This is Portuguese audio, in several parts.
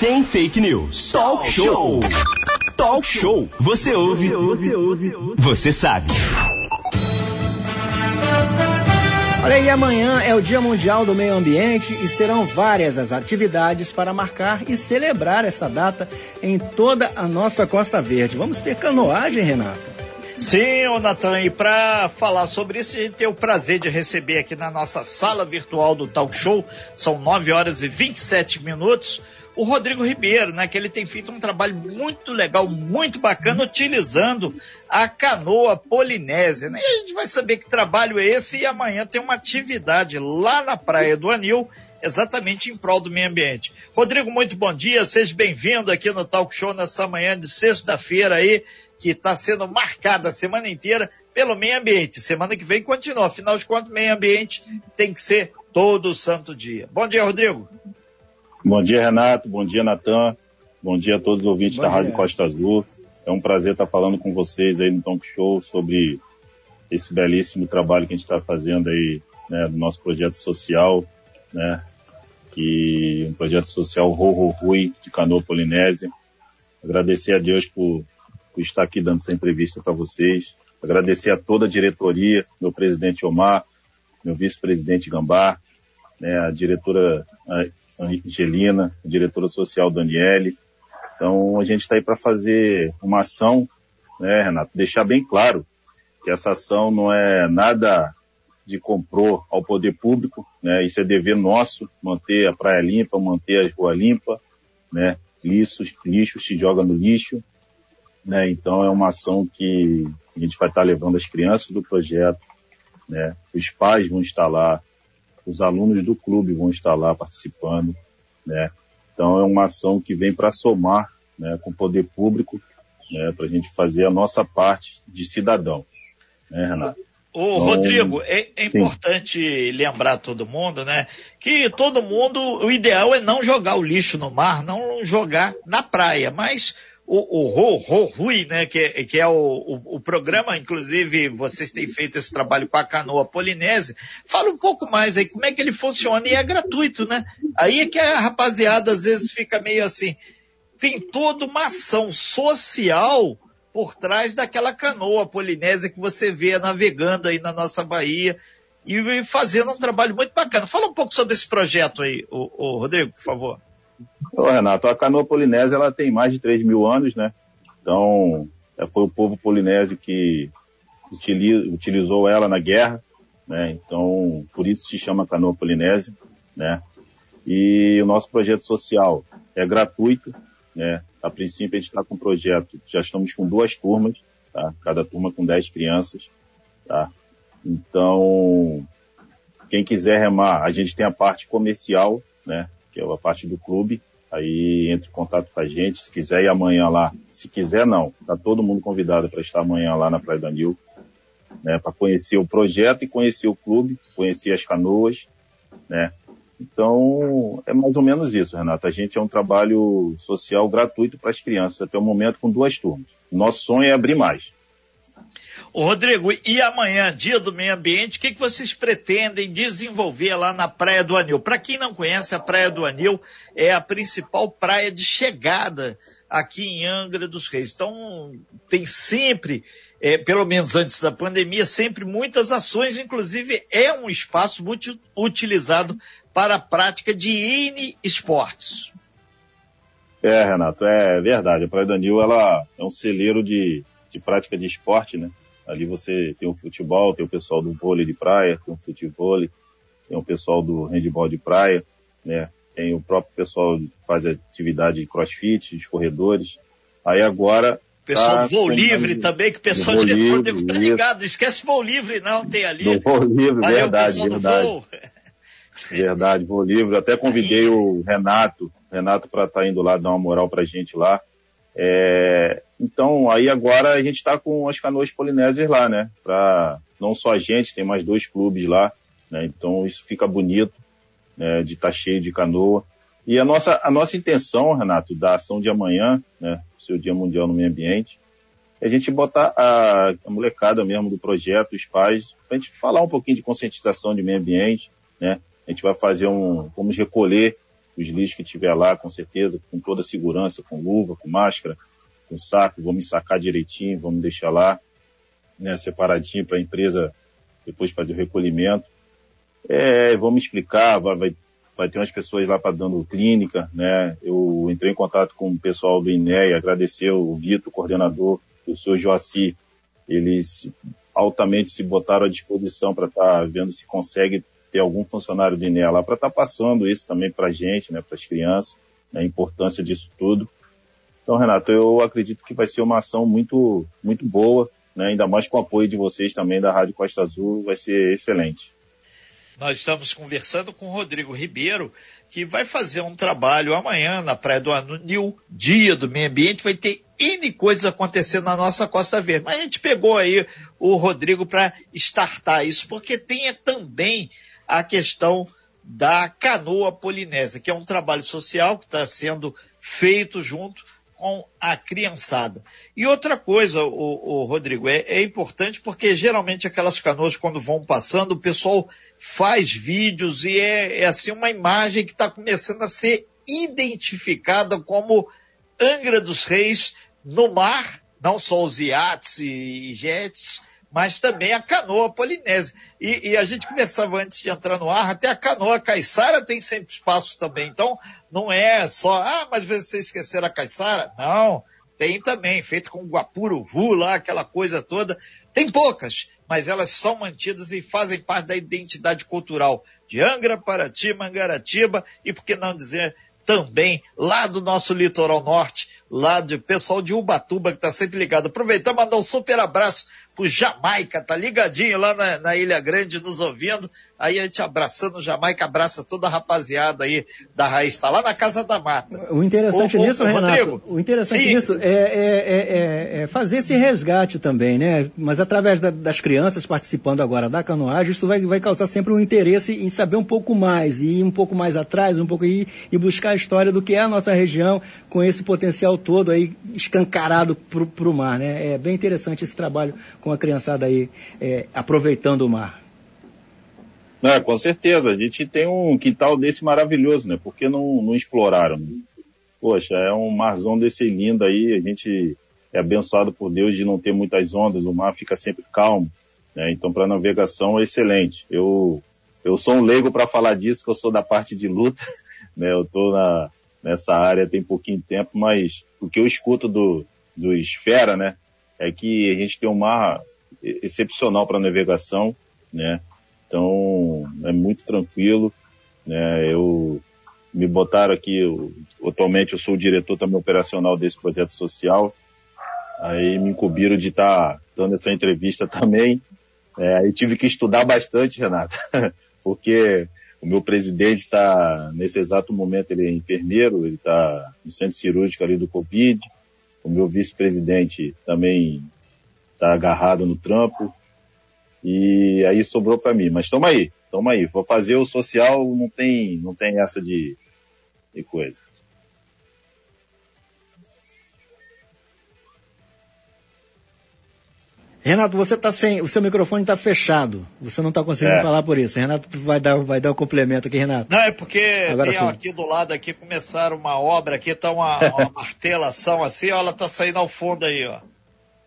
sem fake news. Talk show. Talk show. Você ouve, você sabe. Olha aí, amanhã é o Dia Mundial do Meio Ambiente e serão várias as atividades para marcar e celebrar essa data em toda a nossa Costa Verde. Vamos ter canoagem, Renata? Sim, ô Natan, e para falar sobre isso, a gente tem o prazer de receber aqui na nossa sala virtual do Talk Show, são 9 horas e 27 minutos, o Rodrigo Ribeiro, né, que ele tem feito um trabalho muito legal, muito bacana, utilizando a canoa polinésia. Né? E a gente vai saber que trabalho é esse e amanhã tem uma atividade lá na Praia do Anil, exatamente em prol do meio ambiente. Rodrigo, muito bom dia, seja bem-vindo aqui no Talk Show nessa manhã de sexta-feira aí, que está sendo marcada a semana inteira pelo meio ambiente. Semana que vem continua. Afinal de contas, meio ambiente tem que ser todo santo dia. Bom dia, Rodrigo. Bom dia, Renato. Bom dia, Natan. Bom dia a todos os ouvintes Bom da dia. Rádio Costa Azul. É um prazer estar falando com vocês aí no Talk Show sobre esse belíssimo trabalho que a gente está fazendo aí, né, do nosso projeto social, né, que um projeto social Ro Rui de Canoa Polinésia. Agradecer a Deus por por estar aqui dando essa entrevista para vocês. Agradecer a toda a diretoria, meu presidente Omar, meu vice-presidente Gambá, né, a diretora Angelina, diretora social Daniele. Então a gente está aí para fazer uma ação, né, Renato? Deixar bem claro que essa ação não é nada de comprou ao poder público, né? Isso é dever nosso, manter a praia limpa, manter as ruas limpas, né? Lixo, lixo se joga no lixo, né? Então é uma ação que a gente vai estar levando as crianças do projeto, né? Os pais vão estar lá, os alunos do clube vão estar lá participando, né? Então é uma ação que vem para somar, né, com o poder público, né, para a gente fazer a nossa parte de cidadão, né, Renato? Ô, então, Rodrigo, é, é importante lembrar todo mundo, né, que todo mundo, o ideal é não jogar o lixo no mar, não jogar na praia, mas o, o Ro, Ro Rui, né, que, é, que é o, o, o, programa, inclusive vocês têm feito esse trabalho com a canoa polinésia. Fala um pouco mais aí, como é que ele funciona e é gratuito, né? Aí é que a rapaziada às vezes fica meio assim, tem toda uma ação social por trás daquela canoa polinésia que você vê navegando aí na nossa Bahia e fazendo um trabalho muito bacana. Fala um pouco sobre esse projeto aí, o, o Rodrigo, por favor. Ô, Renato, a canoa polinésia ela tem mais de 3 mil anos, né? Então, é, foi o povo polinésio que utilizou ela na guerra, né? Então, por isso se chama canoa polinésia, né? E o nosso projeto social é gratuito, né? A princípio a gente está com um projeto, já estamos com duas turmas, tá? Cada turma com 10 crianças, tá? Então, quem quiser remar, a gente tem a parte comercial, né? que é a parte do clube. Aí entre em contato com a gente, se quiser ir amanhã lá. Se quiser, não. Tá todo mundo convidado para estar amanhã lá na Praia da Nil, né? Para conhecer o projeto e conhecer o clube, conhecer as canoas, né? Então, é mais ou menos isso, Renato. A gente é um trabalho social gratuito para as crianças até o momento com duas turmas. Nosso sonho é abrir mais. Ô Rodrigo, e amanhã, dia do meio ambiente, o que, que vocês pretendem desenvolver lá na Praia do Anil? Para quem não conhece, a Praia do Anil é a principal praia de chegada aqui em Angra dos Reis. Então, tem sempre, é, pelo menos antes da pandemia, sempre muitas ações, inclusive é um espaço muito utilizado para a prática de N esportes. É, Renato, é verdade. A Praia do Anil, ela é um celeiro de, de prática de esporte, né? Ali você tem o futebol, tem o pessoal do vôlei de praia, tem o futebol, tem o pessoal do handball de praia, né? Tem o próprio pessoal que faz atividade de crossfit, de corredores. Aí agora Pessoal tá, do voo livre também, que o pessoal de livre, tá ligado, esquece voo livre não, tem ali. Do voo livre, Valeu, verdade, verdade. Voo. Verdade, voo livre. Até convidei Aí. o Renato, Renato para estar tá indo lá dar uma moral pra gente lá. É, então, aí agora a gente está com as canoas polinésias lá, né? Para não só a gente, tem mais dois clubes lá, né? Então isso fica bonito, né? De estar tá cheio de canoa. E a nossa, a nossa intenção, Renato, da ação de amanhã, né? Seu Dia Mundial no Meio Ambiente, é a gente botar a, a molecada mesmo do projeto, os pais, para a gente falar um pouquinho de conscientização de meio ambiente, né? A gente vai fazer um, vamos recolher os lixos que tiver lá, com certeza, com toda a segurança, com luva, com máscara, com saco, vamos sacar direitinho, vamos deixar lá, né, separadinho para a empresa depois fazer o recolhimento. É, vamos explicar, vai, vai, vai ter umas pessoas lá para dando clínica, né? Eu entrei em contato com o pessoal do INEA, agradecer o Vitor, o coordenador, o senhor Joaci, eles altamente se botaram à disposição para estar tá vendo se consegue ter algum funcionário do INEA lá para estar tá passando isso também para a gente, né, para as crianças, né, a importância disso tudo. Então, Renato, eu acredito que vai ser uma ação muito, muito boa, né, ainda mais com o apoio de vocês também da Rádio Costa Azul, vai ser excelente. Nós estamos conversando com o Rodrigo Ribeiro, que vai fazer um trabalho amanhã na Praia do Anil, dia do meio ambiente, vai ter N coisas acontecendo na nossa Costa Verde. Mas a gente pegou aí o Rodrigo para startar isso, porque tem também a questão da canoa polinésia, que é um trabalho social que está sendo feito junto com a criançada. E outra coisa, o, o Rodrigo, é, é, importante porque geralmente aquelas canoas quando vão passando, o pessoal faz vídeos e é, é assim uma imagem que está começando a ser identificada como Angra dos Reis no mar, não só os iates e jets, mas também a canoa polinésia. E, e, a gente conversava antes de entrar no ar, até a canoa caiçara tem sempre espaço também. Então, não é só, ah, mas vocês esqueceram a caiçara? Não, tem também, feito com guapuruvu lá, aquela coisa toda. Tem poucas, mas elas são mantidas e fazem parte da identidade cultural de Angra, Paraty, Mangaratiba e, por que não dizer, também lá do nosso litoral norte, lá do pessoal de Ubatuba que está sempre ligado. Aproveitar mandar um super abraço pro Jamaica, tá ligadinho lá na, na, Ilha Grande nos ouvindo. Aí a gente abraçando o Jamaica, abraça toda a rapaziada aí da Raiz, tá lá na Casa da Mata. O interessante o, nisso, o, Renato, Rodrigo, o interessante sim, nisso é, é, é, é, fazer esse resgate também, né? Mas através da, das crianças participando agora da canoagem, isso vai, vai causar sempre um interesse em saber um pouco mais, e ir um pouco mais atrás, um pouco ir, e buscar a história do que é a nossa região com esse potencial todo aí escancarado pro, pro mar, né? É bem interessante esse trabalho com a criançada aí é, aproveitando o mar. É, com certeza. A gente tem um quintal desse maravilhoso, né? Por que não, não exploraram? Poxa, é um marzão desse lindo aí. A gente é abençoado por Deus de não ter muitas ondas. O mar fica sempre calmo. Né? Então, para navegação é excelente. Eu, eu sou um leigo para falar disso, que eu sou da parte de luta. Né? Eu estou nessa área tem pouquinho tempo, mas o que eu escuto do, do Esfera, né? É que a gente tem um mar excepcional para navegação, né? Então, é muito tranquilo, né? Eu me botaram aqui, eu, atualmente eu sou o diretor também operacional desse projeto social, aí me incumbiram de estar tá dando essa entrevista também, é, aí tive que estudar bastante, Renata, porque o meu presidente está, nesse exato momento, ele é enfermeiro, ele está no centro cirúrgico ali do Covid, o meu vice-presidente também está agarrado no trampo. E aí sobrou para mim. Mas toma aí, toma aí. Vou fazer o social, não tem, não tem essa de, de coisa. Renato, você tá sem, o seu microfone está fechado. Você não está conseguindo é. falar por isso. Renato vai dar, vai dar o um complemento aqui, Renato. Não, é porque Agora tem, aqui do lado aqui começaram uma obra aqui, tá uma, uma martelação assim, ó, ela tá saindo ao fundo aí, ó.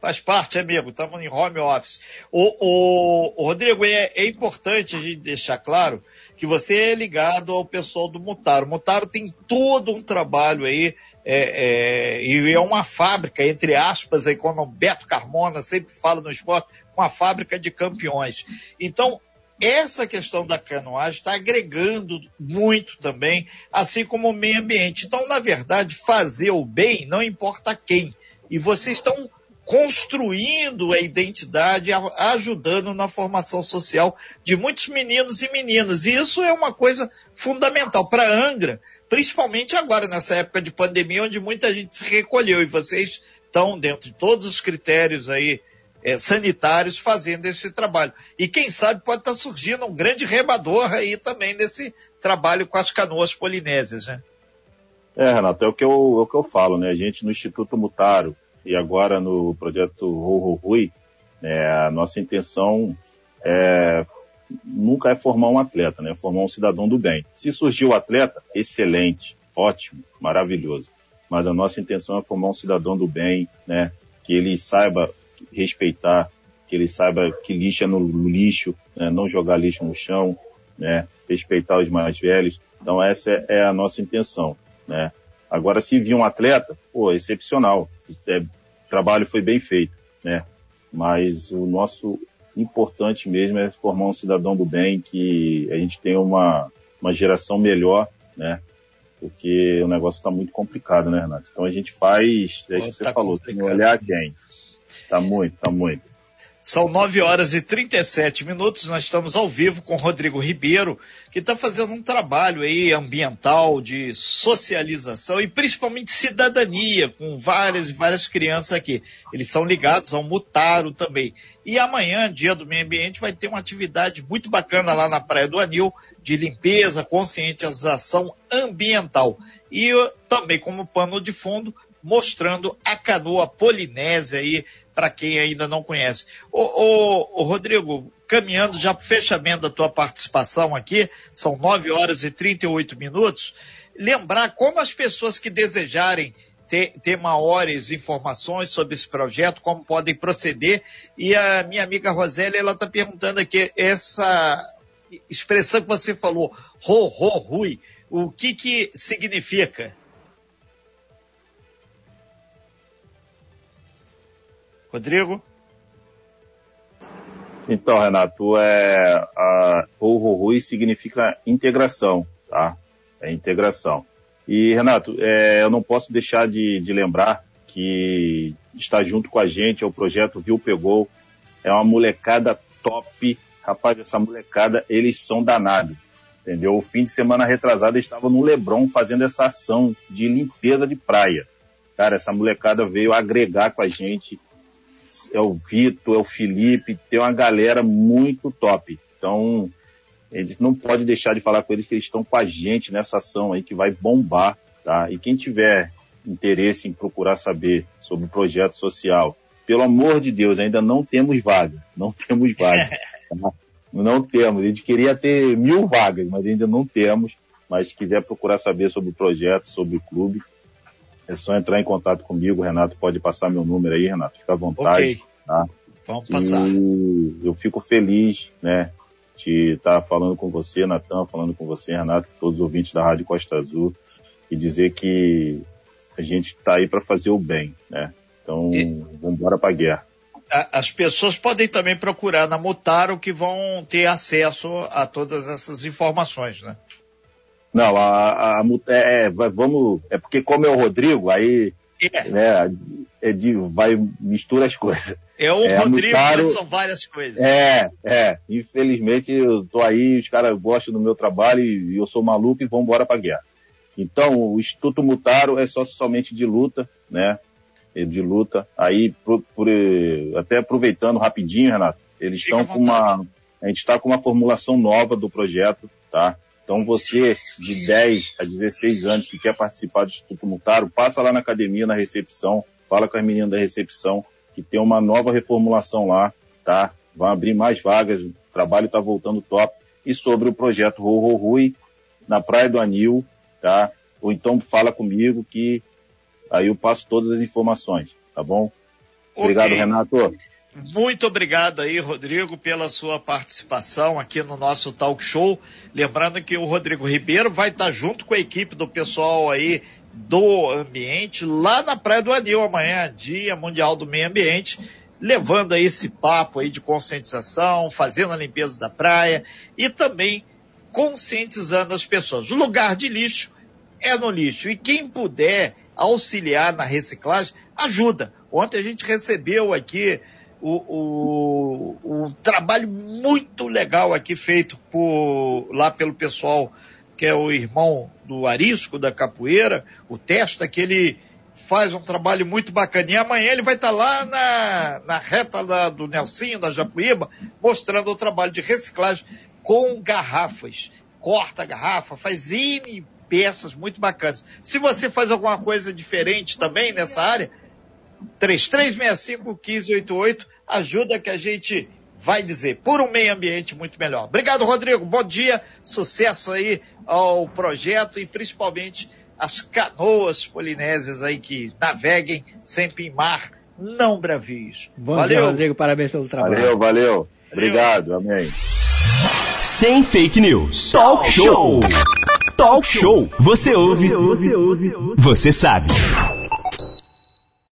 Faz parte, amigo, estamos em home office. O, o, o Rodrigo, é, é, importante a gente deixar claro que você é ligado ao pessoal do Mutaro. O Mutaro tem todo um trabalho aí, é, é, e é uma fábrica, entre aspas, aí quando o Beto Carmona sempre fala no esporte, uma fábrica de campeões. Então, essa questão da canoagem está agregando muito também, assim como o meio ambiente. Então, na verdade, fazer o bem não importa quem. E vocês estão construindo a identidade, ajudando na formação social de muitos meninos e meninas. E isso é uma coisa fundamental para Angra, principalmente agora nessa época de pandemia, onde muita gente se recolheu e vocês estão dentro de todos os critérios aí é, sanitários fazendo esse trabalho. E quem sabe pode estar tá surgindo um grande remador aí também desse trabalho com as canoas polinésias, né? É, Renato, é o que eu, é o que eu falo, né? A gente no Instituto Mutaro, e agora no projeto Rui, né, a nossa intenção é nunca é formar um atleta, né? É formar um cidadão do bem. Se surgiu o atleta, excelente, ótimo, maravilhoso. Mas a nossa intenção é formar um cidadão do bem, né? Que ele saiba respeitar, que ele saiba que lixo é no lixo, né? não jogar lixo no chão, né? Respeitar os mais velhos. Então essa é, é a nossa intenção, né? Agora, se vir um atleta, pô, excepcional. É, o trabalho foi bem feito, né? Mas o nosso importante mesmo é formar um cidadão do bem, que a gente tenha uma, uma geração melhor, né? Porque o negócio está muito complicado, né, Renato? Então a gente faz, é que você tá falou, tem que olhar quem. Tá muito, tá muito. São 9 horas e 37 minutos, nós estamos ao vivo com Rodrigo Ribeiro, que está fazendo um trabalho aí ambiental, de socialização e principalmente cidadania, com várias e várias crianças aqui. Eles são ligados ao Mutaro também. E amanhã, dia do meio ambiente, vai ter uma atividade muito bacana lá na Praia do Anil, de limpeza, conscientização ambiental. E também como pano de fundo, mostrando a canoa polinésia aí para quem ainda não conhece. Ô, Rodrigo, caminhando já para o fechamento da tua participação aqui, são 9 horas e 38 minutos, lembrar como as pessoas que desejarem ter, ter maiores informações sobre esse projeto, como podem proceder. E a minha amiga Rosélia, ela está perguntando aqui essa expressão que você falou, ro, ro, rui, o que que significa? Rodrigo? Então, Renato, é, a, Rui significa integração, tá? É integração. E, Renato, é, eu não posso deixar de, de lembrar que está junto com a gente é o projeto Viu Pegou. É uma molecada top. Rapaz, essa molecada, eles são danados. Entendeu? O fim de semana retrasado estava no Lebron fazendo essa ação de limpeza de praia. Cara, essa molecada veio agregar com a gente é o Vitor, é o Felipe, tem uma galera muito top. Então, a gente não pode deixar de falar com eles que eles estão com a gente nessa ação aí que vai bombar, tá? E quem tiver interesse em procurar saber sobre o projeto social, pelo amor de Deus, ainda não temos vaga, não temos vaga. Tá? Não temos. A gente queria ter mil vagas, mas ainda não temos. Mas se quiser procurar saber sobre o projeto, sobre o clube, é só entrar em contato comigo, Renato pode passar meu número aí, Renato, fica à vontade. Ok. Tá? Vamos passar. E eu fico feliz, né, de estar falando com você, Natan, falando com você, Renato, todos os ouvintes da Rádio Costa Azul, e dizer que a gente está aí para fazer o bem, né? Então, e... vamos embora para a guerra. As pessoas podem também procurar na Mutaro que vão ter acesso a todas essas informações, né? Não, a, a, é, é vamos, é porque como é o Rodrigo, aí é. Né, é de, vai, mistura as coisas. É o é, Rodrigo, Mutaro, são várias coisas. É, é. Infelizmente eu tô aí, os caras gostam do meu trabalho e eu sou maluco e vão embora pra guerra. Então, o Instituto Mutaro é só somente de luta, né? É de luta. Aí, por, por, até aproveitando rapidinho, Renato, eles estão com uma, a gente está com uma formulação nova do projeto, tá? Então você, de 10 a 16 anos, que quer participar do Instituto Mutaro, passa lá na academia, na recepção, fala com as meninas da recepção, que tem uma nova reformulação lá, tá? Vão abrir mais vagas, o trabalho está voltando top. E sobre o projeto Rô Rui, na Praia do Anil, tá? Ou então fala comigo que aí eu passo todas as informações, tá bom? Okay. Obrigado, Renato. Muito obrigado aí, Rodrigo, pela sua participação aqui no nosso talk show. Lembrando que o Rodrigo Ribeiro vai estar junto com a equipe do pessoal aí do ambiente lá na Praia do Anil amanhã, Dia Mundial do Meio Ambiente, levando aí esse papo aí de conscientização, fazendo a limpeza da praia e também conscientizando as pessoas. O lugar de lixo é no lixo e quem puder auxiliar na reciclagem, ajuda. Ontem a gente recebeu aqui o, o, o trabalho muito legal aqui feito por, lá pelo pessoal que é o irmão do Arisco da Capoeira, o Testa, que ele faz um trabalho muito bacana. E amanhã ele vai estar lá na, na reta da, do Nelsinho, da Japuíba, mostrando o trabalho de reciclagem com garrafas. Corta a garrafa, faz N peças muito bacanas. Se você faz alguma coisa diferente também nessa área, 3365 1588 ajuda que a gente vai dizer, por um meio ambiente muito melhor. Obrigado, Rodrigo. Bom dia, sucesso aí ao projeto e principalmente as canoas polinésias aí que naveguem sempre em mar não bravios. Bom valeu. dia, Rodrigo. Parabéns pelo trabalho. Valeu, valeu. Obrigado. Amém. Sem fake news. Talk show. Talk show. Você ouve. Você ouve. Você sabe.